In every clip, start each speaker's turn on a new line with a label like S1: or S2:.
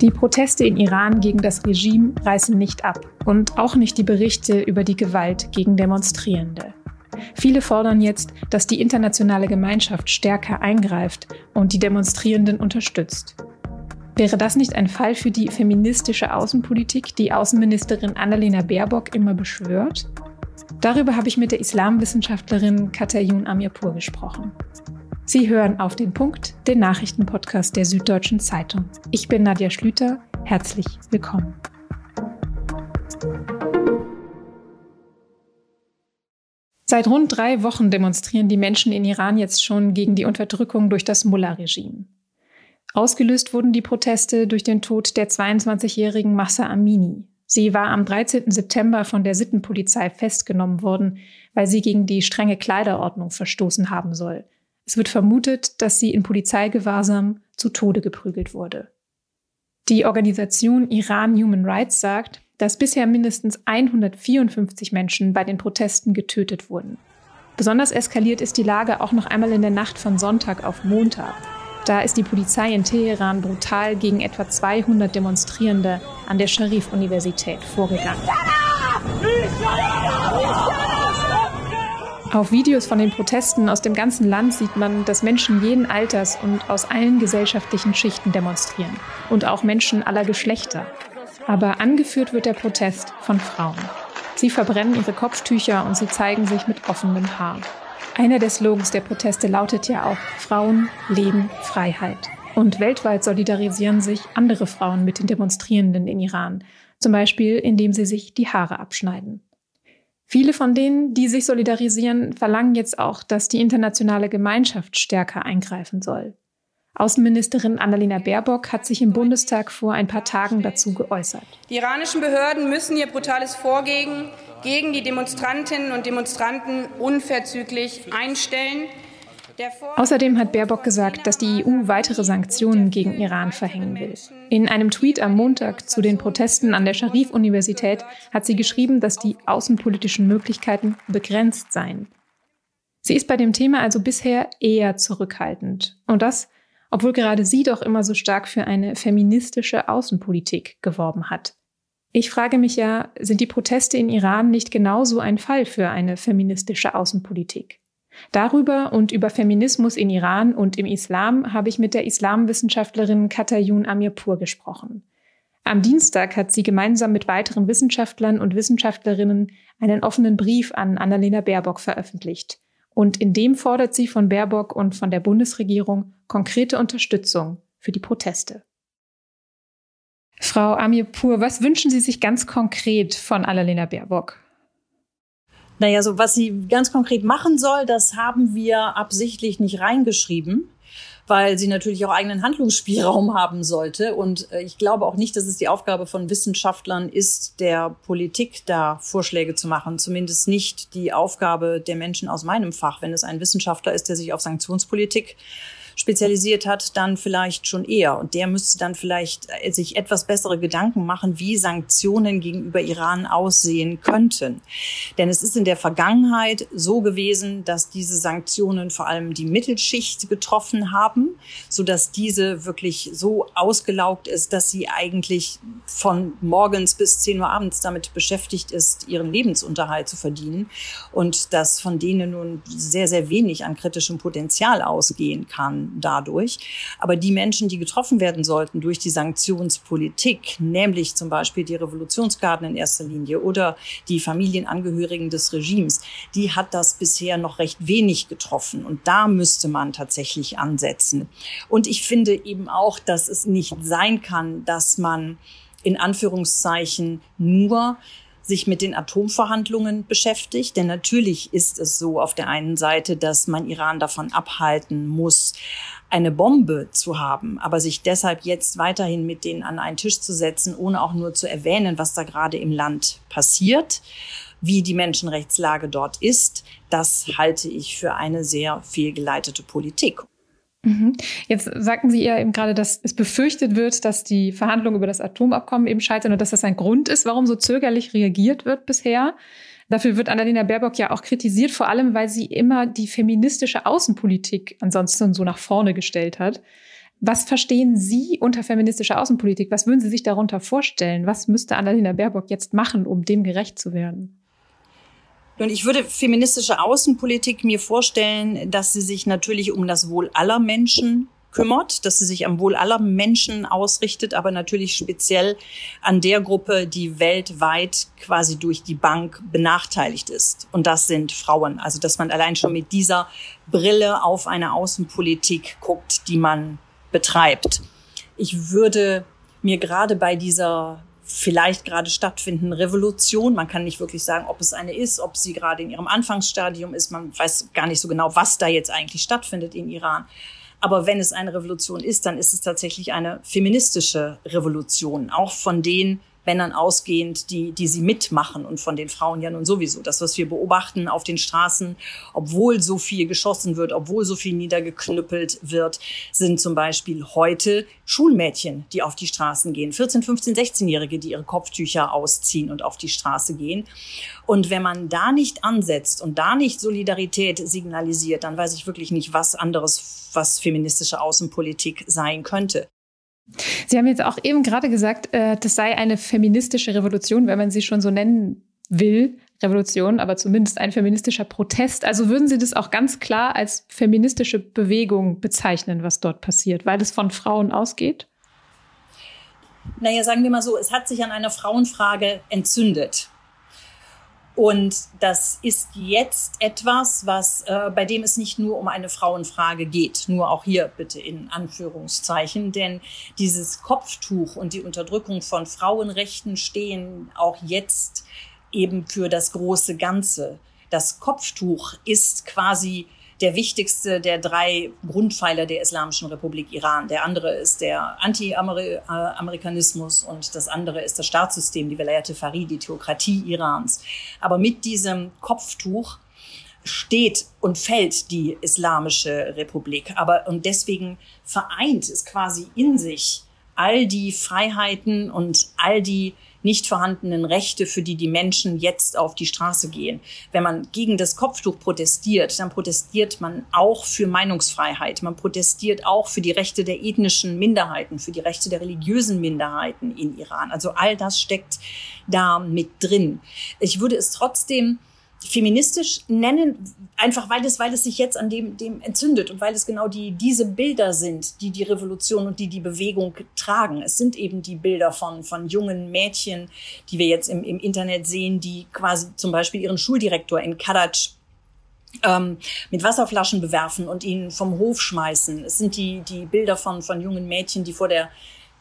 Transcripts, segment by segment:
S1: Die Proteste in Iran gegen das Regime reißen nicht ab und auch nicht die Berichte über die Gewalt gegen Demonstrierende. Viele fordern jetzt, dass die internationale Gemeinschaft stärker eingreift und die Demonstrierenden unterstützt. Wäre das nicht ein Fall für die feministische Außenpolitik, die Außenministerin Annalena Baerbock immer beschwört? Darüber habe ich mit der Islamwissenschaftlerin Katayun Amirpur gesprochen. Sie hören auf den Punkt, den Nachrichtenpodcast der Süddeutschen Zeitung. Ich bin Nadja Schlüter. Herzlich willkommen. Seit rund drei Wochen demonstrieren die Menschen in Iran jetzt schon gegen die Unterdrückung durch das Mullah-Regime. Ausgelöst wurden die Proteste durch den Tod der 22-jährigen Massa Amini. Sie war am 13. September von der Sittenpolizei festgenommen worden, weil sie gegen die strenge Kleiderordnung verstoßen haben soll – es wird vermutet, dass sie in Polizeigewahrsam zu Tode geprügelt wurde. Die Organisation Iran Human Rights sagt, dass bisher mindestens 154 Menschen bei den Protesten getötet wurden. Besonders eskaliert ist die Lage auch noch einmal in der Nacht von Sonntag auf Montag. Da ist die Polizei in Teheran brutal gegen etwa 200 Demonstrierende an der Sharif-Universität vorgegangen. Auf Videos von den Protesten aus dem ganzen Land sieht man, dass Menschen jeden Alters und aus allen gesellschaftlichen Schichten demonstrieren. Und auch Menschen aller Geschlechter. Aber angeführt wird der Protest von Frauen. Sie verbrennen ihre Kopftücher und sie zeigen sich mit offenem Haar. Einer der Slogans der Proteste lautet ja auch Frauen, Leben, Freiheit. Und weltweit solidarisieren sich andere Frauen mit den Demonstrierenden in Iran, zum Beispiel indem sie sich die Haare abschneiden. Viele von denen, die sich solidarisieren, verlangen jetzt auch, dass die internationale Gemeinschaft stärker eingreifen soll. Außenministerin Annalena Baerbock hat sich im Bundestag vor ein paar Tagen dazu geäußert.
S2: Die iranischen Behörden müssen ihr brutales Vorgehen gegen die Demonstrantinnen und Demonstranten unverzüglich einstellen.
S1: Außerdem hat Baerbock gesagt, dass die EU weitere Sanktionen gegen Iran verhängen will. In einem Tweet am Montag zu den Protesten an der Sharif-Universität hat sie geschrieben, dass die außenpolitischen Möglichkeiten begrenzt seien. Sie ist bei dem Thema also bisher eher zurückhaltend. Und das, obwohl gerade sie doch immer so stark für eine feministische Außenpolitik geworben hat. Ich frage mich ja, sind die Proteste in Iran nicht genauso ein Fall für eine feministische Außenpolitik? Darüber und über Feminismus in Iran und im Islam habe ich mit der Islamwissenschaftlerin Katayun Amirpur gesprochen. Am Dienstag hat sie gemeinsam mit weiteren Wissenschaftlern und Wissenschaftlerinnen einen offenen Brief an Annalena Baerbock veröffentlicht. Und in dem fordert sie von Baerbock und von der Bundesregierung konkrete Unterstützung für die Proteste. Frau Amirpur, was wünschen Sie sich ganz konkret von Annalena Baerbock?
S3: Naja, so was sie ganz konkret machen soll, das haben wir absichtlich nicht reingeschrieben, weil sie natürlich auch eigenen Handlungsspielraum haben sollte. Und äh, ich glaube auch nicht, dass es die Aufgabe von Wissenschaftlern ist, der Politik da Vorschläge zu machen. Zumindest nicht die Aufgabe der Menschen aus meinem Fach. Wenn es ein Wissenschaftler ist, der sich auf Sanktionspolitik spezialisiert hat, dann vielleicht schon eher. Und der müsste dann vielleicht äh, sich etwas bessere Gedanken machen, wie Sanktionen gegenüber Iran aussehen könnten. Denn es ist in der Vergangenheit so gewesen, dass diese Sanktionen vor allem die Mittelschicht getroffen haben, so dass diese wirklich so ausgelaugt ist, dass sie eigentlich von morgens bis 10 Uhr abends damit beschäftigt ist, ihren Lebensunterhalt zu verdienen und dass von denen nun sehr, sehr wenig an kritischem Potenzial ausgehen kann dadurch. Aber die Menschen, die getroffen werden sollten durch die Sanktionspolitik, nämlich zum Beispiel die Revolutionsgarden in erster Linie oder die Familienangehörigen des Regimes, die hat das bisher noch recht wenig getroffen. Und da müsste man tatsächlich ansetzen. Und ich finde eben auch, dass es nicht sein kann, dass man in Anführungszeichen nur sich mit den Atomverhandlungen beschäftigt. Denn natürlich ist es so auf der einen Seite, dass man Iran davon abhalten muss, eine Bombe zu haben, aber sich deshalb jetzt weiterhin mit denen an einen Tisch zu setzen, ohne auch nur zu erwähnen, was da gerade im Land passiert, wie die Menschenrechtslage dort ist, das halte ich für eine sehr fehlgeleitete Politik.
S1: Mhm. Jetzt sagten Sie ja eben gerade, dass es befürchtet wird, dass die Verhandlungen über das Atomabkommen eben scheitern und dass das ein Grund ist, warum so zögerlich reagiert wird bisher. Dafür wird Annalena Baerbock ja auch kritisiert, vor allem weil sie immer die feministische Außenpolitik ansonsten so nach vorne gestellt hat. Was verstehen Sie unter feministischer Außenpolitik? Was würden Sie sich darunter vorstellen? Was müsste Annalena Baerbock jetzt machen, um dem gerecht zu werden?
S3: Und ich würde feministische Außenpolitik mir vorstellen, dass sie sich natürlich um das Wohl aller Menschen kümmert, dass sie sich am Wohl aller Menschen ausrichtet, aber natürlich speziell an der Gruppe, die weltweit quasi durch die Bank benachteiligt ist. Und das sind Frauen. Also, dass man allein schon mit dieser Brille auf eine Außenpolitik guckt, die man betreibt. Ich würde mir gerade bei dieser vielleicht gerade stattfindenden Revolution. Man kann nicht wirklich sagen, ob es eine ist, ob sie gerade in ihrem Anfangsstadium ist. Man weiß gar nicht so genau, was da jetzt eigentlich stattfindet in Iran. Aber wenn es eine Revolution ist, dann ist es tatsächlich eine feministische Revolution, auch von den Männern ausgehend, die, die sie mitmachen und von den Frauen ja nun sowieso. Das, was wir beobachten auf den Straßen, obwohl so viel geschossen wird, obwohl so viel niedergeknüppelt wird, sind zum Beispiel heute Schulmädchen, die auf die Straßen gehen. 14, 15, 16-Jährige, die ihre Kopftücher ausziehen und auf die Straße gehen. Und wenn man da nicht ansetzt und da nicht Solidarität signalisiert, dann weiß ich wirklich nicht, was anderes, was feministische Außenpolitik sein könnte.
S1: Sie haben jetzt auch eben gerade gesagt, äh, das sei eine feministische Revolution, wenn man sie schon so nennen will. Revolution, aber zumindest ein feministischer Protest. Also würden Sie das auch ganz klar als feministische Bewegung bezeichnen, was dort passiert, weil es von Frauen ausgeht?
S3: Naja, sagen wir mal so, es hat sich an einer Frauenfrage entzündet. Und das ist jetzt etwas, was äh, bei dem es nicht nur um eine Frauenfrage geht, nur auch hier bitte in Anführungszeichen, denn dieses Kopftuch und die Unterdrückung von Frauenrechten stehen auch jetzt eben für das große Ganze. Das Kopftuch ist quasi der wichtigste der drei Grundpfeiler der Islamischen Republik Iran. Der andere ist der Anti-Amerikanismus und das andere ist das Staatssystem, die Velayat Farid, die Theokratie Irans. Aber mit diesem Kopftuch steht und fällt die Islamische Republik. Aber und deswegen vereint es quasi in sich all die Freiheiten und all die nicht vorhandenen Rechte, für die die Menschen jetzt auf die Straße gehen. Wenn man gegen das Kopftuch protestiert, dann protestiert man auch für Meinungsfreiheit. Man protestiert auch für die Rechte der ethnischen Minderheiten, für die Rechte der religiösen Minderheiten in Iran. Also all das steckt da mit drin. Ich würde es trotzdem feministisch nennen, einfach weil es, weil es sich jetzt an dem, dem entzündet und weil es genau die, diese Bilder sind, die die Revolution und die die Bewegung tragen. Es sind eben die Bilder von, von jungen Mädchen, die wir jetzt im, im Internet sehen, die quasi zum Beispiel ihren Schuldirektor in Kadatsch ähm, mit Wasserflaschen bewerfen und ihn vom Hof schmeißen. Es sind die, die Bilder von, von jungen Mädchen, die vor der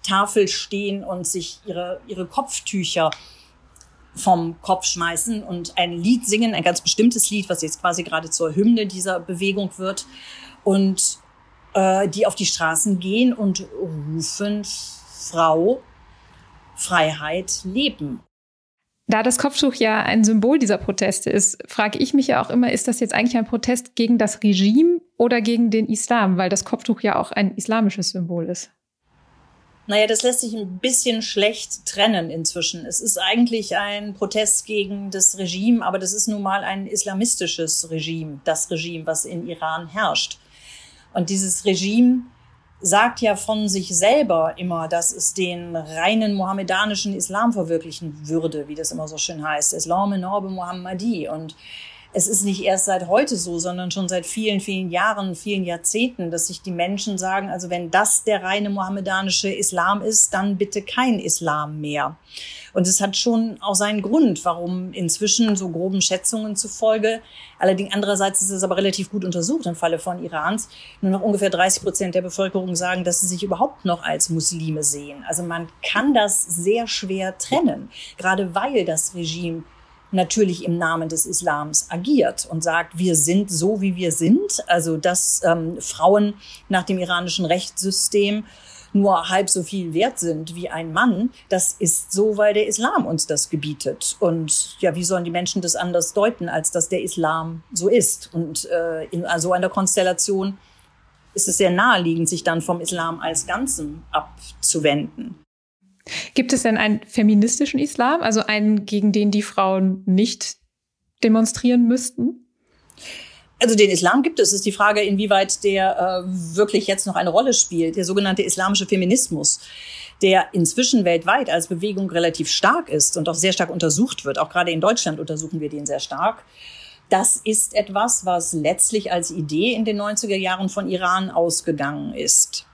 S3: Tafel stehen und sich ihre, ihre Kopftücher vom Kopf schmeißen und ein Lied singen, ein ganz bestimmtes Lied, was jetzt quasi gerade zur Hymne dieser Bewegung wird. Und äh, die auf die Straßen gehen und rufen Frau, Freiheit, Leben.
S1: Da das Kopftuch ja ein Symbol dieser Proteste ist, frage ich mich ja auch immer, ist das jetzt eigentlich ein Protest gegen das Regime oder gegen den Islam, weil das Kopftuch ja auch ein islamisches Symbol ist?
S3: Naja, das lässt sich ein bisschen schlecht trennen inzwischen. Es ist eigentlich ein Protest gegen das Regime, aber das ist nun mal ein islamistisches Regime, das Regime, was in Iran herrscht. Und dieses Regime sagt ja von sich selber immer, dass es den reinen mohammedanischen Islam verwirklichen würde, wie das immer so schön heißt. Islam in Orbe Muhammadi. Und es ist nicht erst seit heute so, sondern schon seit vielen, vielen Jahren, vielen Jahrzehnten, dass sich die Menschen sagen, also wenn das der reine mohammedanische Islam ist, dann bitte kein Islam mehr. Und es hat schon auch seinen Grund, warum inzwischen so groben Schätzungen zufolge, allerdings andererseits ist es aber relativ gut untersucht im Falle von Irans, nur noch ungefähr 30 Prozent der Bevölkerung sagen, dass sie sich überhaupt noch als Muslime sehen. Also man kann das sehr schwer trennen, gerade weil das Regime natürlich im Namen des Islams agiert und sagt, wir sind so, wie wir sind. Also dass ähm, Frauen nach dem iranischen Rechtssystem nur halb so viel wert sind wie ein Mann, das ist so, weil der Islam uns das gebietet. Und ja, wie sollen die Menschen das anders deuten, als dass der Islam so ist? Und äh, in so einer Konstellation ist es sehr naheliegend, sich dann vom Islam als Ganzen abzuwenden.
S1: Gibt es denn einen feministischen Islam, also einen, gegen den die Frauen nicht demonstrieren müssten?
S3: Also den Islam gibt es. Es ist die Frage, inwieweit der äh, wirklich jetzt noch eine Rolle spielt. Der sogenannte islamische Feminismus, der inzwischen weltweit als Bewegung relativ stark ist und auch sehr stark untersucht wird. Auch gerade in Deutschland untersuchen wir den sehr stark. Das ist etwas, was letztlich als Idee in den 90er Jahren von Iran ausgegangen ist.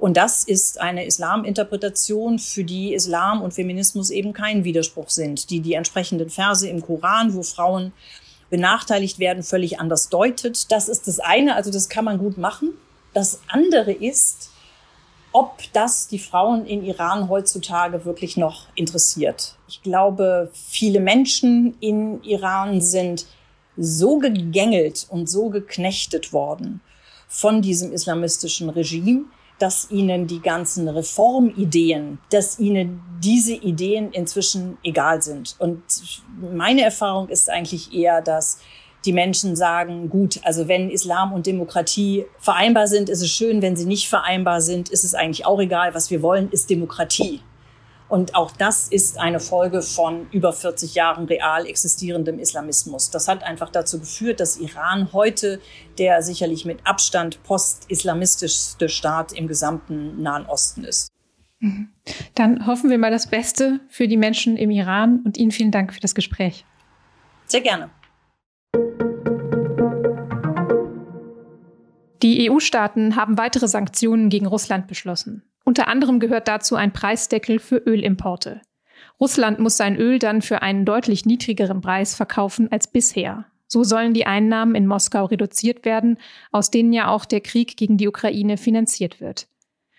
S3: Und das ist eine Islaminterpretation, für die Islam und Feminismus eben kein Widerspruch sind, die die entsprechenden Verse im Koran, wo Frauen benachteiligt werden, völlig anders deutet. Das ist das eine, also das kann man gut machen. Das andere ist, ob das die Frauen in Iran heutzutage wirklich noch interessiert. Ich glaube, viele Menschen in Iran sind so gegängelt und so geknechtet worden von diesem islamistischen Regime, dass ihnen die ganzen Reformideen, dass ihnen diese Ideen inzwischen egal sind. Und meine Erfahrung ist eigentlich eher, dass die Menschen sagen, gut, also wenn Islam und Demokratie vereinbar sind, ist es schön, wenn sie nicht vereinbar sind, ist es eigentlich auch egal. Was wir wollen, ist Demokratie. Und auch das ist eine Folge von über 40 Jahren real existierendem Islamismus. Das hat einfach dazu geführt, dass Iran heute der sicherlich mit Abstand post-islamistischste Staat im gesamten Nahen Osten ist.
S1: Mhm. Dann hoffen wir mal das Beste für die Menschen im Iran und Ihnen vielen Dank für das Gespräch.
S3: Sehr gerne.
S1: Die EU-Staaten haben weitere Sanktionen gegen Russland beschlossen. Unter anderem gehört dazu ein Preisdeckel für Ölimporte. Russland muss sein Öl dann für einen deutlich niedrigeren Preis verkaufen als bisher. So sollen die Einnahmen in Moskau reduziert werden, aus denen ja auch der Krieg gegen die Ukraine finanziert wird.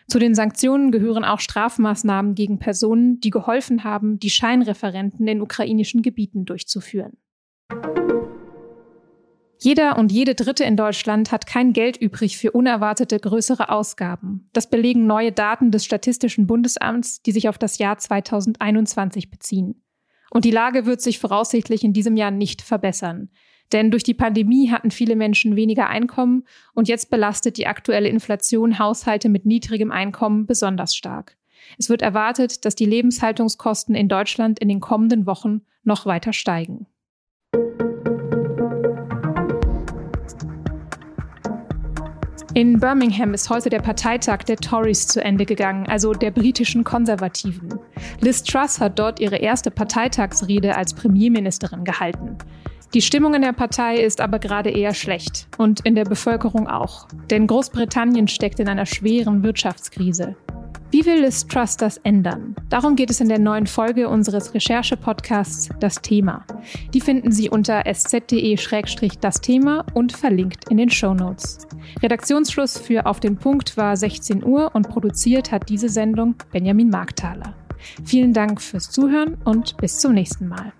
S1: Zu den Sanktionen gehören auch Strafmaßnahmen gegen Personen, die geholfen haben, die Scheinreferenten in ukrainischen Gebieten durchzuführen. Jeder und jede Dritte in Deutschland hat kein Geld übrig für unerwartete größere Ausgaben. Das belegen neue Daten des Statistischen Bundesamts, die sich auf das Jahr 2021 beziehen. Und die Lage wird sich voraussichtlich in diesem Jahr nicht verbessern. Denn durch die Pandemie hatten viele Menschen weniger Einkommen und jetzt belastet die aktuelle Inflation Haushalte mit niedrigem Einkommen besonders stark. Es wird erwartet, dass die Lebenshaltungskosten in Deutschland in den kommenden Wochen noch weiter steigen. In Birmingham ist heute der Parteitag der Tories zu Ende gegangen, also der britischen Konservativen. Liz Truss hat dort ihre erste Parteitagsrede als Premierministerin gehalten. Die Stimmung in der Partei ist aber gerade eher schlecht und in der Bevölkerung auch, denn Großbritannien steckt in einer schweren Wirtschaftskrise. Wie will Liz Truss das ändern? Darum geht es in der neuen Folge unseres Recherche-Podcasts Das Thema. Die finden Sie unter sz.de-das Thema und verlinkt in den Show Notes. Redaktionsschluss für Auf den Punkt war 16 Uhr und produziert hat diese Sendung Benjamin Markthaler. Vielen Dank fürs Zuhören und bis zum nächsten Mal.